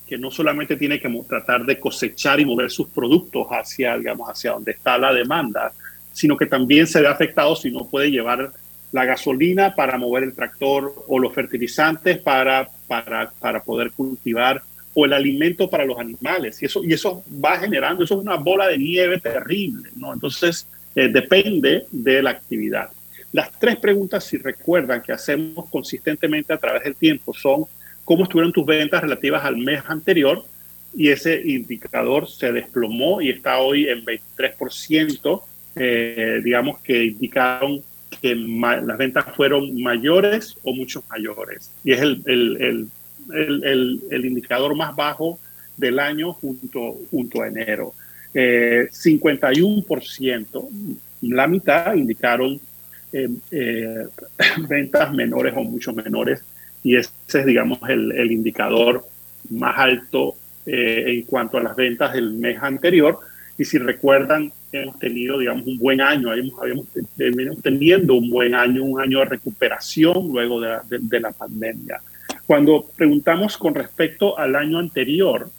Speaker 5: que no solamente tiene que tratar de cosechar y mover sus productos hacia, digamos, hacia donde está la demanda, sino que también se ve afectado si no puede llevar la gasolina para mover el tractor o los fertilizantes para, para, para poder cultivar o el alimento para los animales. Y eso, y eso va generando, eso es una bola de nieve terrible, ¿no? Entonces, eh, depende de la actividad. Las tres preguntas, si recuerdan, que hacemos consistentemente a través del tiempo son cómo estuvieron tus ventas relativas al mes anterior y ese indicador se desplomó y está hoy en 23%, eh, digamos que indicaron que las ventas fueron mayores o muchos mayores. Y es el, el, el, el, indicador más bajo del año junto, junto a enero. Eh, 51%, la mitad indicaron eh, eh, [laughs] ventas menores o mucho menores y ese es, digamos, el, el indicador más alto eh, en cuanto a las ventas del mes anterior. Y si recuerdan, hemos tenido, digamos, un buen año, habíamos, habíamos teniendo un buen año, un año de recuperación luego de la, de- de la pandemia. Cuando preguntamos con respecto al año anterior,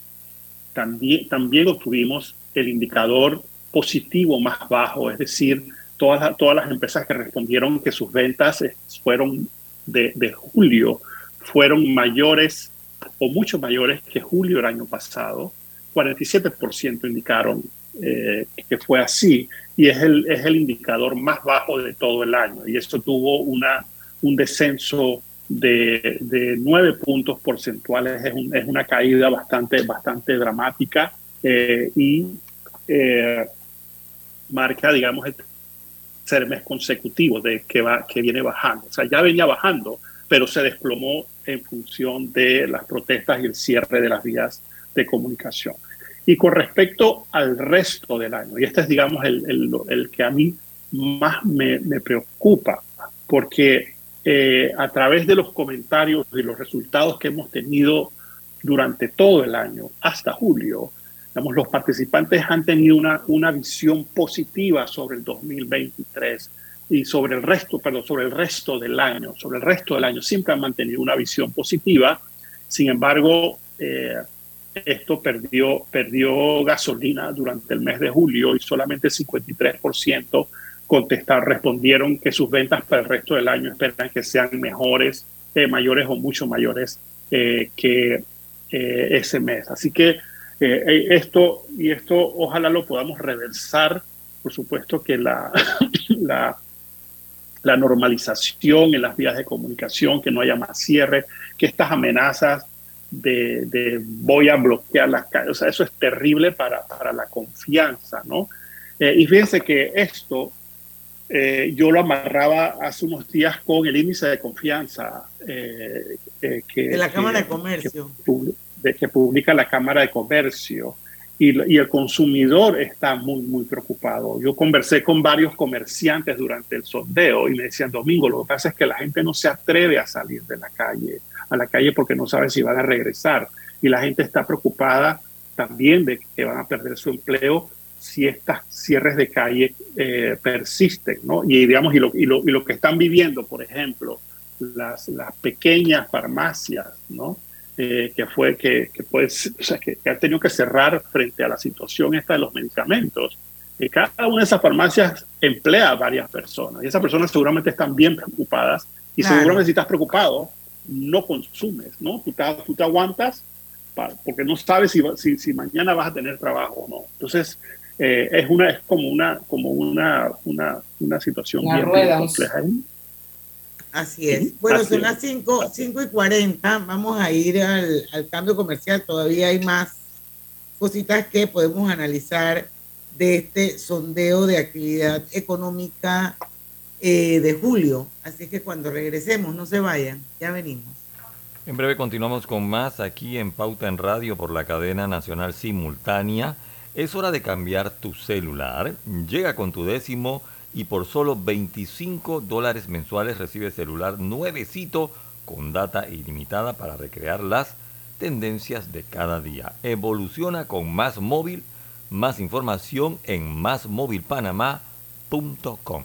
Speaker 5: también, también obtuvimos el indicador positivo más bajo, es decir, todas, las- todas las empresas que respondieron que sus ventas eh, fueron de, de julio fueron mayores o mucho mayores que julio del año pasado. 47% indicaron eh, que fue así y es el, es el indicador más bajo de todo el año. Y esto tuvo una, un descenso de, de 9 puntos porcentuales, es, un- es una caída bastante, bastante dramática eh, y eh, marca, digamos, el tercer mes consecutivo de que, va, que viene bajando. O sea, ya venía bajando, pero se desplomó en función de las protestas y el cierre de las vías de comunicación. Y con respecto al resto del año, y este es, digamos, el, el, el que a mí más me, me preocupa, porque eh, a través de los comentarios y los resultados que hemos tenido durante todo el año, hasta julio, digamos, los participantes han tenido una, una visión positiva sobre el 2023 y sobre el resto, perdón, sobre el resto del año, sobre el resto del año, siempre han mantenido una visión positiva. Sin embargo, eh, esto perdió, perdió gasolina durante el mes de julio y solamente el 53% contestaron, respondieron que sus ventas para el resto del año esperan que sean mejores, eh, mayores o mucho mayores eh, que eh, ese mes. Así que esto y esto ojalá lo podamos reversar. Por supuesto que la, [coughs] la, la normalización en las vías de comunicación, que no haya más cierre, que estas amenazas de, de voy a bloquear las calles, o sea, eso es terrible para, para la confianza, ¿no? Eh, y fíjense que esto eh, yo lo amarraba hace unos días con el índice de confianza eh, eh, que,
Speaker 1: de la Cámara de Comercio.
Speaker 5: que, que publica la Cámara de Comercio y, y el consumidor está muy, muy preocupado. Yo conversé con varios comerciantes durante el sondeo y me decían, Domingo, lo que pasa es que la gente no se atreve a salir de la calle, a la calle porque no sabe si van a regresar. Y la gente está preocupada también de que van a perder su empleo si estos cierres de calle eh, persisten, ¿no? Y digamos, y lo, y, lo, y lo que están viviendo, por ejemplo, las, las pequeñas farmacias, ¿no? Eh, que fue que, que, pues, o sea, que, que han tenido que cerrar frente a la situación esta de los medicamentos. que cada una de esas farmacias emplea a varias personas y esas personas seguramente están bien preocupadas y
Speaker 1: Claro.
Speaker 5: seguramente si estás preocupado no consumes, ¿no? Tú te, tú te aguantas pa- porque no sabes si, va- si, si mañana vas a tener trabajo o no. Entonces, eh, es, una, es como una, como una, una, una situación bien, bien compleja.
Speaker 1: Así es. Bueno,
Speaker 5: Así
Speaker 1: son las 5, 5 y 40. Vamos a ir al, al cambio comercial. Todavía hay más cositas que podemos analizar de este sondeo de actividad económica eh, de julio. Así que cuando regresemos, no se vayan. Ya venimos.
Speaker 21: En breve continuamos con más aquí en Pauta en Radio por la cadena nacional simultánea. Es hora de cambiar tu celular. Llega con tu décimo y por solo 25 dólares mensuales recibes celular nuevecito con data ilimitada para recrear las tendencias de cada día. Evoluciona con Más Móvil. Más información en másmóvilpanamá.com.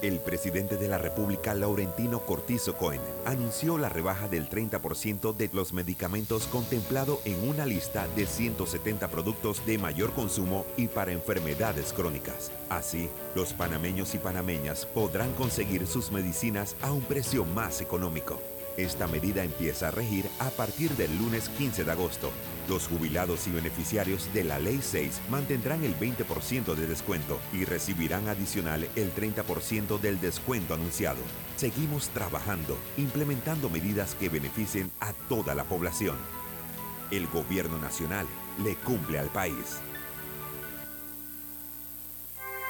Speaker 8: El presidente de la República, Laurentino Cortizo Cohen, anunció la rebaja del 30% de los medicamentos contemplado en una lista de 170 productos de mayor consumo y para enfermedades crónicas. Así, los panameños y panameñas podrán conseguir sus medicinas a un precio más económico. Esta medida empieza a regir a partir del lunes 15 de agosto. Los jubilados y beneficiarios de la Ley 6 mantendrán el 20% de descuento y recibirán adicional el 30% del descuento anunciado. Seguimos trabajando, implementando medidas que beneficien a toda la población. El gobierno nacional le cumple al país.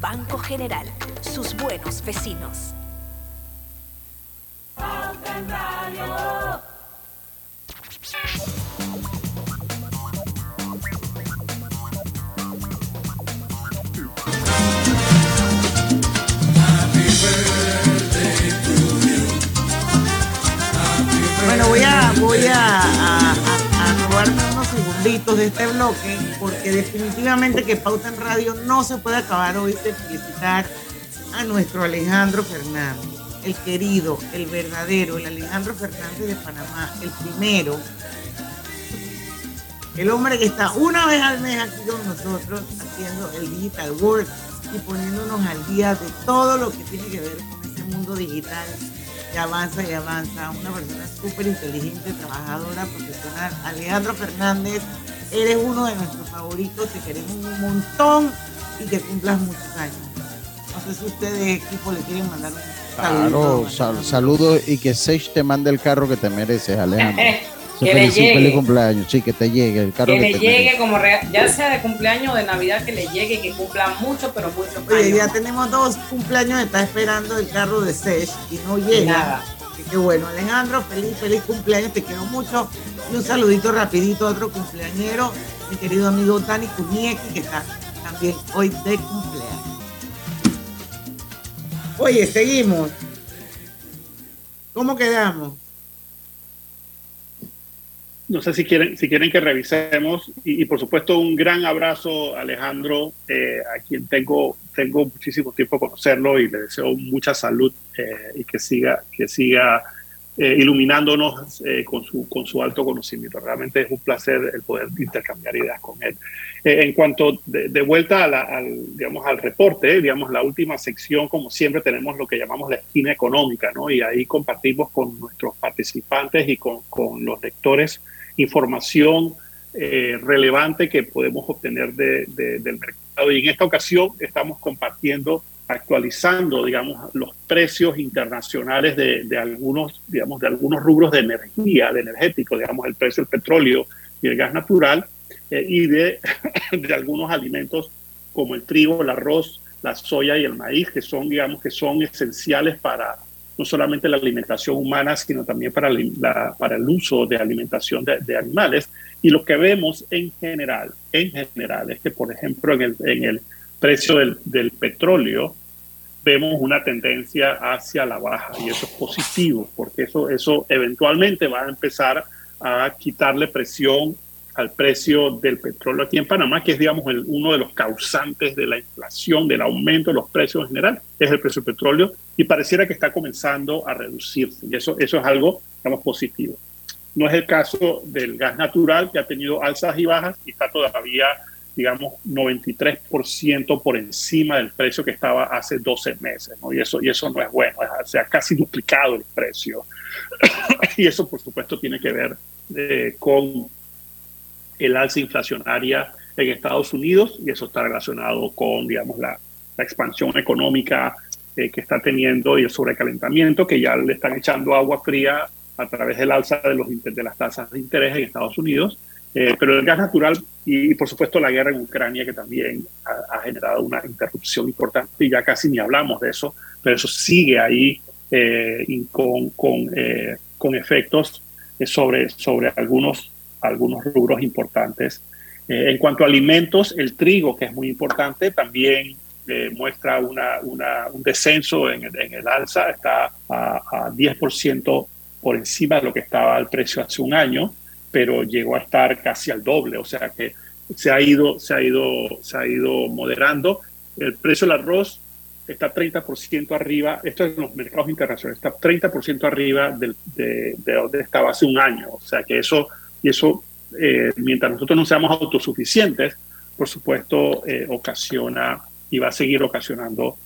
Speaker 15: Banco General, sus buenos vecinos.
Speaker 1: Bueno, voy a, voy a, de este bloque porque definitivamente que Pauta en Radio no se puede acabar hoy de felicitar a nuestro Alejandro Fernández. el querido, el verdadero, el Alejandro Fernández de Panamá, el primero, el hombre que está una vez al mes aquí con nosotros haciendo el Digital Work y poniéndonos al día de todo lo que tiene que ver con ese mundo digital que avanza y avanza. Una persona súper inteligente, trabajadora, profesional. Alejandro Fernández, eres uno de nuestros favoritos, te queremos un montón y que cumplas muchos años. No sé si ustedes, equipo, le quieren mandar un
Speaker 3: Claro,
Speaker 1: saludo.
Speaker 3: sal- saludos y que Sage te mande el carro que te mereces, Alejandro. [laughs]
Speaker 20: Que le
Speaker 3: feliz,
Speaker 20: llegue.
Speaker 3: feliz cumpleaños, sí, que te llegue el carro
Speaker 20: Que
Speaker 3: que,
Speaker 20: le
Speaker 3: te
Speaker 20: llegue
Speaker 3: mereces.
Speaker 20: como regalo, ya sea de cumpleaños o de Navidad, que le llegue y que cumpla mucho, pero mucho
Speaker 1: Oye, ya tenemos dos cumpleaños, está esperando el carro de Sesh y no llega.
Speaker 20: Nada.
Speaker 1: Que bueno, Alejandro, feliz, feliz cumpleaños, te quiero mucho. Y un saludito rapidito a otro cumpleañero, mi querido amigo Dani Kunieki, que está también hoy de cumpleaños. Oye, seguimos. ¿Cómo quedamos?
Speaker 5: No sé si quieren, si quieren que revisemos y, por supuesto un gran abrazo Alejandro, eh, a quien tengo, tengo muchísimo tiempo conocerlo y le deseo mucha salud eh, y que siga, que siga eh, iluminándonos eh, con, su, con su alto conocimiento. Realmente es un placer el poder intercambiar ideas con él. En cuanto de, de vuelta a la- al, digamos, al reporte, digamos, la última sección, como siempre, tenemos lo que llamamos la esquina económica, ¿no? Y ahí compartimos con nuestros participantes y con, con los lectores información eh, relevante que podemos obtener de- de- del mercado. Y en esta ocasión estamos compartiendo, actualizando, digamos, los precios internacionales de, algunos, digamos, de algunos rubros de energía, de energético, digamos, el precio del petróleo y el gas natural, eh, y de [laughs] algunos alimentos como el trigo, el arroz, la soya y el maíz, que son, digamos, que son esenciales para no solamente la alimentación humana, sino también para, la- para el uso de alimentación de, de animales. Y lo que vemos en general, en general, es que, por ejemplo, en el, en el precio del, del petróleo, vemos una tendencia hacia la baja y eso es positivo porque eso, eso eventualmente va a empezar a quitarle presión al precio del petróleo aquí en Panamá, que es, digamos, el- uno de los causantes de la inflación, del aumento de los precios en general, es el precio del petróleo, y pareciera que está comenzando a reducirse, y eso, eso es algo, digamos, positivo. No es el caso del gas natural, que ha tenido alzas y bajas y está todavía, digamos, 93% por encima del precio que estaba hace 12 meses, ¿no? Y eso, y eso no es bueno, se ha casi duplicado el precio. [coughs] y eso, por supuesto, tiene que ver eh, con el alza inflacionaria en Estados Unidos y eso está relacionado con, digamos, la, la expansión económica eh, que está teniendo y el sobrecalentamiento que ya le están echando agua fría a través del alza de, los, de las tasas de interés en Estados Unidos. Eh, pero el gas natural y, y, por supuesto la guerra en Ucrania que también ha, ha generado una interrupción importante y ya casi ni hablamos de eso, pero eso sigue ahí eh, con, con, eh, con efectos eh, sobre, sobre algunos, algunos rubros importantes. Eh, en cuanto a alimentos, el trigo, que es muy importante, también eh, muestra una, una, un descenso en, el- en el alza, está a, a 10% por encima de lo que estaba al precio hace un año, pero llegó a estar casi al doble, o sea que se ha ido, se ha ido, se ha ido moderando. El precio del arroz está 30% arriba, esto es en los mercados internacionales, está 30% arriba del- de, de donde estaba hace un año. O sea que eso, y eso eh, mientras nosotros no seamos autosuficientes, por supuesto, eh, ocasiona y va a seguir ocasionando.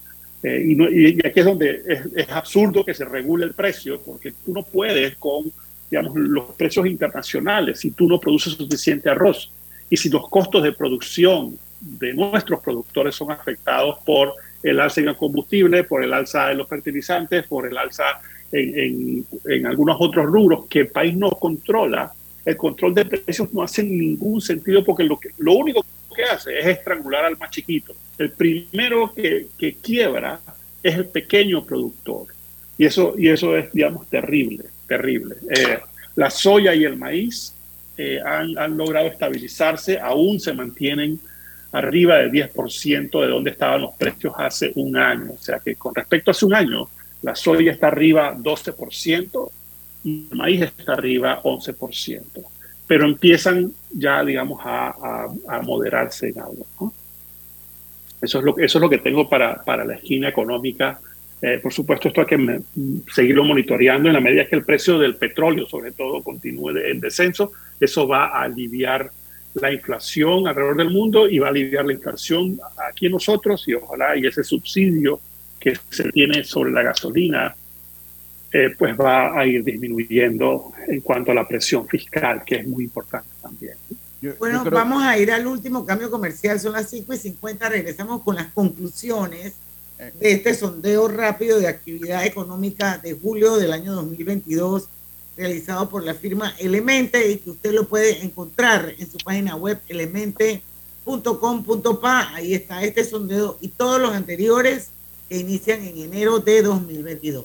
Speaker 5: eh, y, no- y- aquí es donde es, es absurdo que se regule el precio, porque tú no puedes con digamos, los precios internacionales si tú no produces suficiente arroz. Y si los costos de producción de nuestros productores son afectados por el alza en el combustible, por el alza de los fertilizantes, por el alza en, en- en algunos otros rubros que el país no controla, el control de precios no hace ningún sentido porque lo, que, lo único que hace es estrangular al más chiquito. El primero que, quiebra es el pequeño productor. Y eso, y eso es, digamos, terrible, terrible. Eh, la soya y el maíz eh, han, han logrado estabilizarse, aún se mantienen arriba del 10% de donde estaban los precios hace un año. O sea que con respecto a hace un año, la soya está arriba 12% maíz está arriba 11%. Pero empiezan ya, digamos, a, moderarse en algo. Eso, es lo, eso es lo que tengo para, para la esquina económica Eh, por supuesto, esto hay que seguirlo monitoreando en la medida que el precio del petróleo, sobre todo, continúe en descenso. Eso va a aliviar la inflación alrededor del mundo y va a aliviar la inflación aquí nosotros y ojalá y ese subsidio que se tiene sobre la gasolina eh, pues va a ir disminuyendo en cuanto a la presión fiscal, que es muy importante también.
Speaker 1: Bueno, vamos a ir al último cambio comercial, son las 5 y 50, regresamos con las conclusiones de este sondeo rápido de actividad económica de julio del año 2022 realizado por la firma Elemente y que usted lo puede encontrar en su página web elemente.com.pa. Ahí está este sondeo y todos los anteriores que inician en enero de 2022.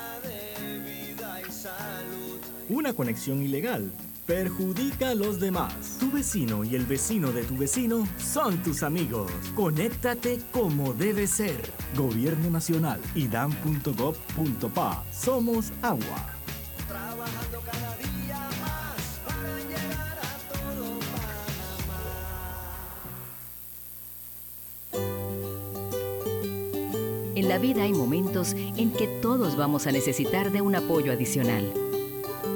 Speaker 18: Una conexión ilegal perjudica a los demás. Tu vecino y el vecino de tu vecino son tus amigos. Conéctate como debe ser. Gobierno Nacional, idam.gov.pa. Somos agua.
Speaker 9: Trabajando cada día más para llegar a todo
Speaker 10: En la vida hay momentos en que todos vamos a necesitar de un apoyo adicional.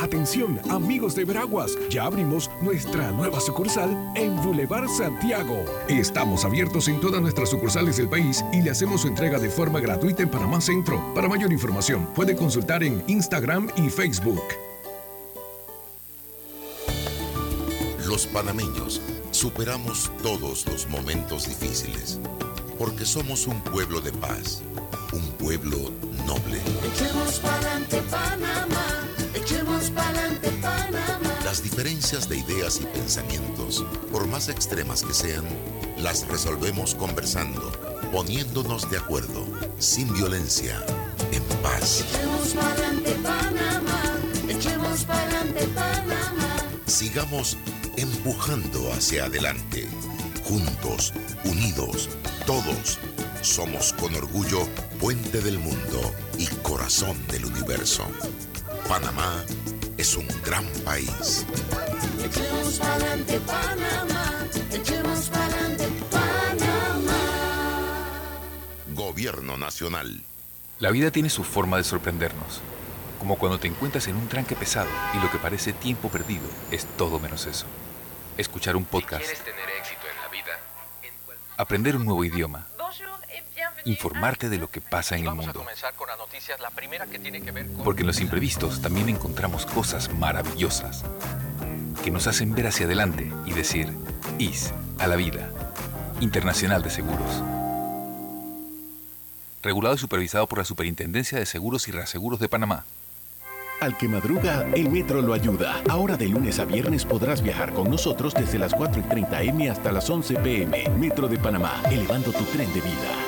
Speaker 22: Atención, amigos de Veraguas, ya abrimos nuestra nueva sucursal en Boulevard Santiago. Estamos abiertos en todas nuestras sucursales del país y le hacemos su entrega de forma gratuita en Panamá Centro. Para mayor información, puede consultar en Instagram y Facebook.
Speaker 8: Los panameños superamos todos los momentos difíciles porque somos un pueblo de paz, un pueblo noble.
Speaker 9: Echemos pa'lante Panamá, echemos pa'lante Panamá.
Speaker 8: Las diferencias de ideas y pensamientos, por más extremas que sean, las resolvemos conversando, poniéndonos de acuerdo, sin violencia, en paz.
Speaker 9: Echemos pa'lante Panamá, echemos pa'lante Panamá.
Speaker 8: Sigamos empujando hacia adelante, juntos, unidos, todos. Somos con orgullo puente del mundo y corazón del universo. Panamá es un gran país.
Speaker 9: Echemos pa'lante Panamá, echemos pa'lante Panamá.
Speaker 8: Gobierno Nacional.
Speaker 23: La vida tiene su forma de sorprendernos, como cuando te encuentras en un tranque pesado y lo que parece tiempo perdido es todo menos eso. Escuchar un podcast,
Speaker 24: tener éxito en la vida,
Speaker 23: aprender un nuevo idioma, informarte de lo que pasa en el mundo. Porque en los imprevistos también encontramos cosas maravillosas que nos hacen ver hacia adelante y decir, IS a la vida. Internacional de Seguros. Regulado y supervisado por la Superintendencia de Seguros y Reaseguros de Panamá.
Speaker 7: Al que madruga, el metro lo ayuda. Ahora de lunes a viernes podrás viajar con nosotros desde las 4 y 30 M hasta las 11 PM. Metro de Panamá, elevando tu tren de vida.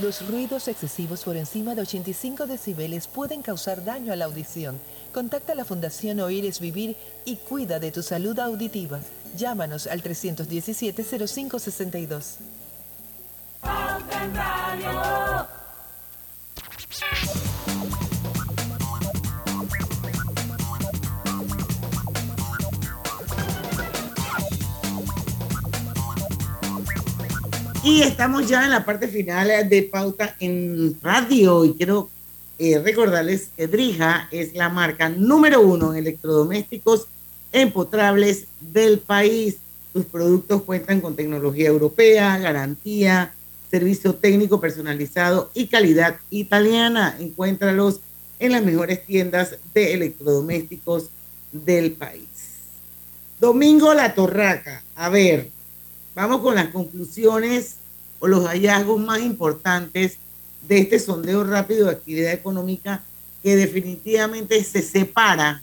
Speaker 25: Los ruidos excesivos por encima de 85 decibeles pueden causar daño a la audición. Contacta a la Fundación Oír es Vivir y cuida de tu salud auditiva. Llámanos al 317-0562.
Speaker 1: Y estamos ya en la parte final de Pauta en Radio y quiero eh, recordarles que Drija es la marca número uno en electrodomésticos empotrables del país. Sus productos cuentan con tecnología europea, garantía, servicio técnico personalizado y calidad italiana. Encuéntralos en las mejores tiendas de electrodomésticos del país. Domingo La Torraca. A ver, vamos con las conclusiones o los hallazgos más importantes de este sondeo rápido de actividad económica que definitivamente se separa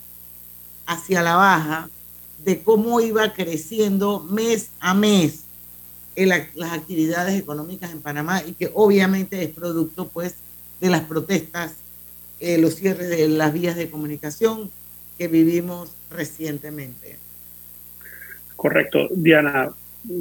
Speaker 1: hacia la baja de cómo iba creciendo mes a mes las actividades económicas en Panamá y que obviamente es producto pues de las protestas, eh, los cierres de las vías de comunicación que vivimos recientemente.
Speaker 5: Correcto. Diana,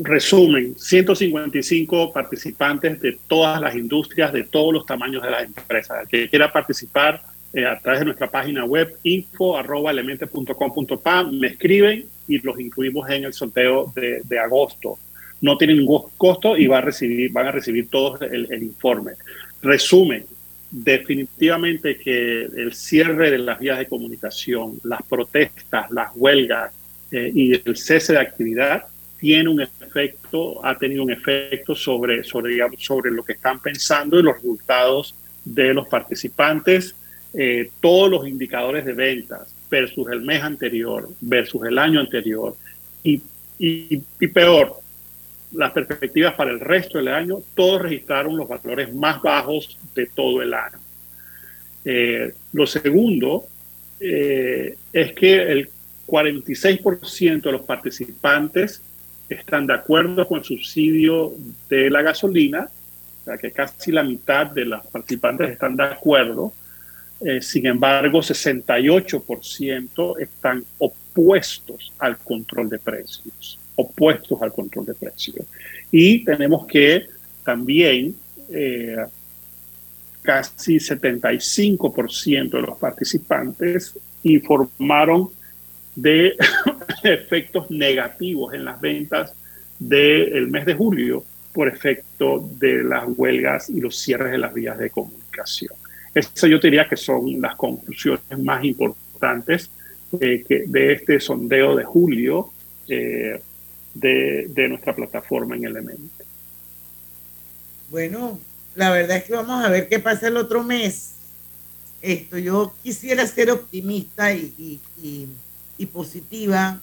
Speaker 5: resumen, 155 participantes de todas las industrias, de todos los tamaños de las empresas. El que quiera participar eh, a través de nuestra página web info.elemente.com.pa me escriben y los incluimos en el sorteo de, agosto. No tienen ningún costo y va a recibir, van a recibir todos el, el informe. Resumen, definitivamente que el cierre de las vías de comunicación, las protestas, las huelgas eh, y el cese de actividad tiene un efecto, ha tenido un efecto sobre, sobre, sobre lo que están pensando y los resultados de los participantes. Eh, todos los indicadores de ventas versus el mes anterior, versus el año anterior y, y, y peor, las perspectivas para el resto del año, todos registraron los valores más bajos de todo el año. Eh, lo segundo eh, es que el 46% de los participantes están de acuerdo con el subsidio de la gasolina, o sea que casi la mitad de los participantes están de acuerdo. Eh, sin embargo, 68% están opuestos al control de precios, opuestos al control de precios. Y tenemos que también eh, casi 75% de los participantes informaron de [laughs] efectos negativos en las ventas del mes de julio por efecto de las huelgas y los cierres de las vías de comunicación. Eso yo diría que son las conclusiones más importantes eh, de este sondeo de julio eh, de, de, nuestra plataforma en Elemento.
Speaker 1: Bueno, la verdad es que vamos a ver qué pasa el otro mes. Esto, yo quisiera ser optimista y, y positiva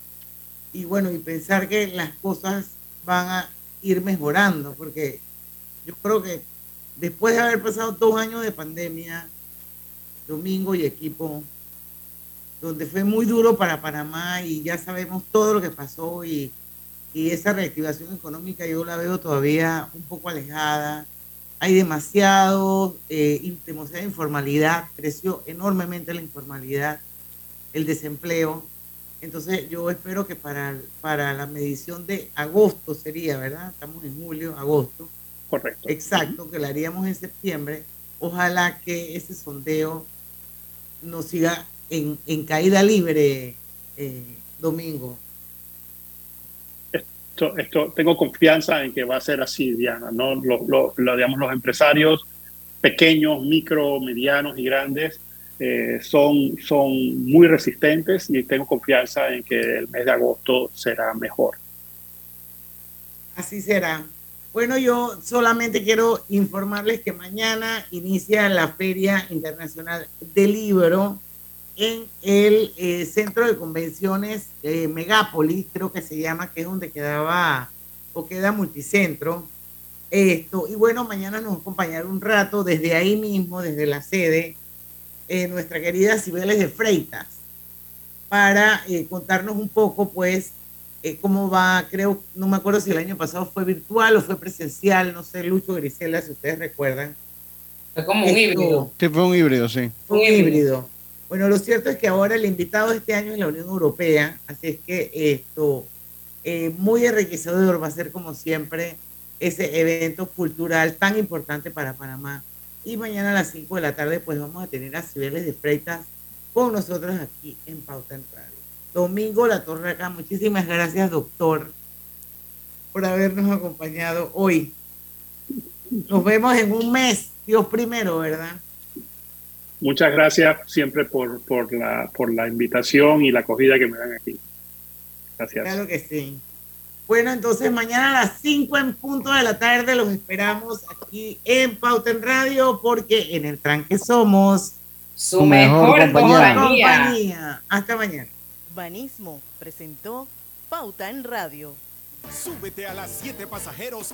Speaker 1: y bueno, y pensar que las cosas van a ir mejorando, porque yo creo que después de haber pasado dos años de pandemia, Domingo y equipo, donde fue muy duro para Panamá y ya sabemos todo lo que pasó y, y esa reactivación económica yo la veo todavía un poco alejada. Hay demasiado, eh, demasiada informalidad, creció enormemente la informalidad, el desempleo. Entonces yo espero que para, para la medición de agosto sería, ¿verdad? Estamos en julio, agosto.
Speaker 5: Correcto.
Speaker 1: Exacto, que la haríamos en septiembre. Ojalá que ese sondeo nos siga en, en caída libre, eh, Domingo.
Speaker 5: Esto, esto, tengo confianza en que va a ser así, Diana. ¿no? Lo, lo, lo digamos, los empresarios pequeños, micro, medianos y grandes eh, son, son muy resistentes y tengo confianza en que el mes de agosto será mejor.
Speaker 1: Así será. Bueno, yo solamente quiero informarles que mañana inicia la Feria Internacional del Libro en el eh, Centro de Convenciones eh, Megápolis, creo que se llama, que es donde quedaba o queda Multicentro. Esto, y bueno, mañana nos va a acompañar un rato desde ahí mismo, desde la sede, eh, nuestra querida Cibeles de Freitas, para eh, contarnos un poco, pues, eh, cómo va, creo, no me acuerdo si el año pasado fue virtual o fue presencial, no sé, Lucho Grisela, si ustedes recuerdan.
Speaker 20: Fue como un híbrido.
Speaker 3: Sí, fue un híbrido, sí.
Speaker 1: Fue un híbrido. Bueno, lo cierto es que ahora el invitado de este año es la Unión Europea, así es que esto, eh, muy enriquecedor va a ser como siempre ese evento cultural tan importante para Panamá. Y mañana a las 5 de la tarde pues vamos a tener a Cibeles de Freitas con nosotros aquí en Pauta en Radio. Domingo La Torre acá, muchísimas gracias doctor por habernos acompañado hoy Nos vemos en un mes, Dios primero, ¿verdad?
Speaker 5: Muchas gracias siempre por, por, la, por la invitación y la acogida que me dan aquí. Gracias.
Speaker 1: Claro que sí. Bueno, entonces mañana a las 5 en punto de la tarde los esperamos aquí en Pauta en Radio porque en el tranque somos
Speaker 2: su mejor, compañía.
Speaker 1: compañía. Hasta mañana.
Speaker 19: Banismo presentó Pauta en Radio.
Speaker 26: Súbete a las 7 pasajeros que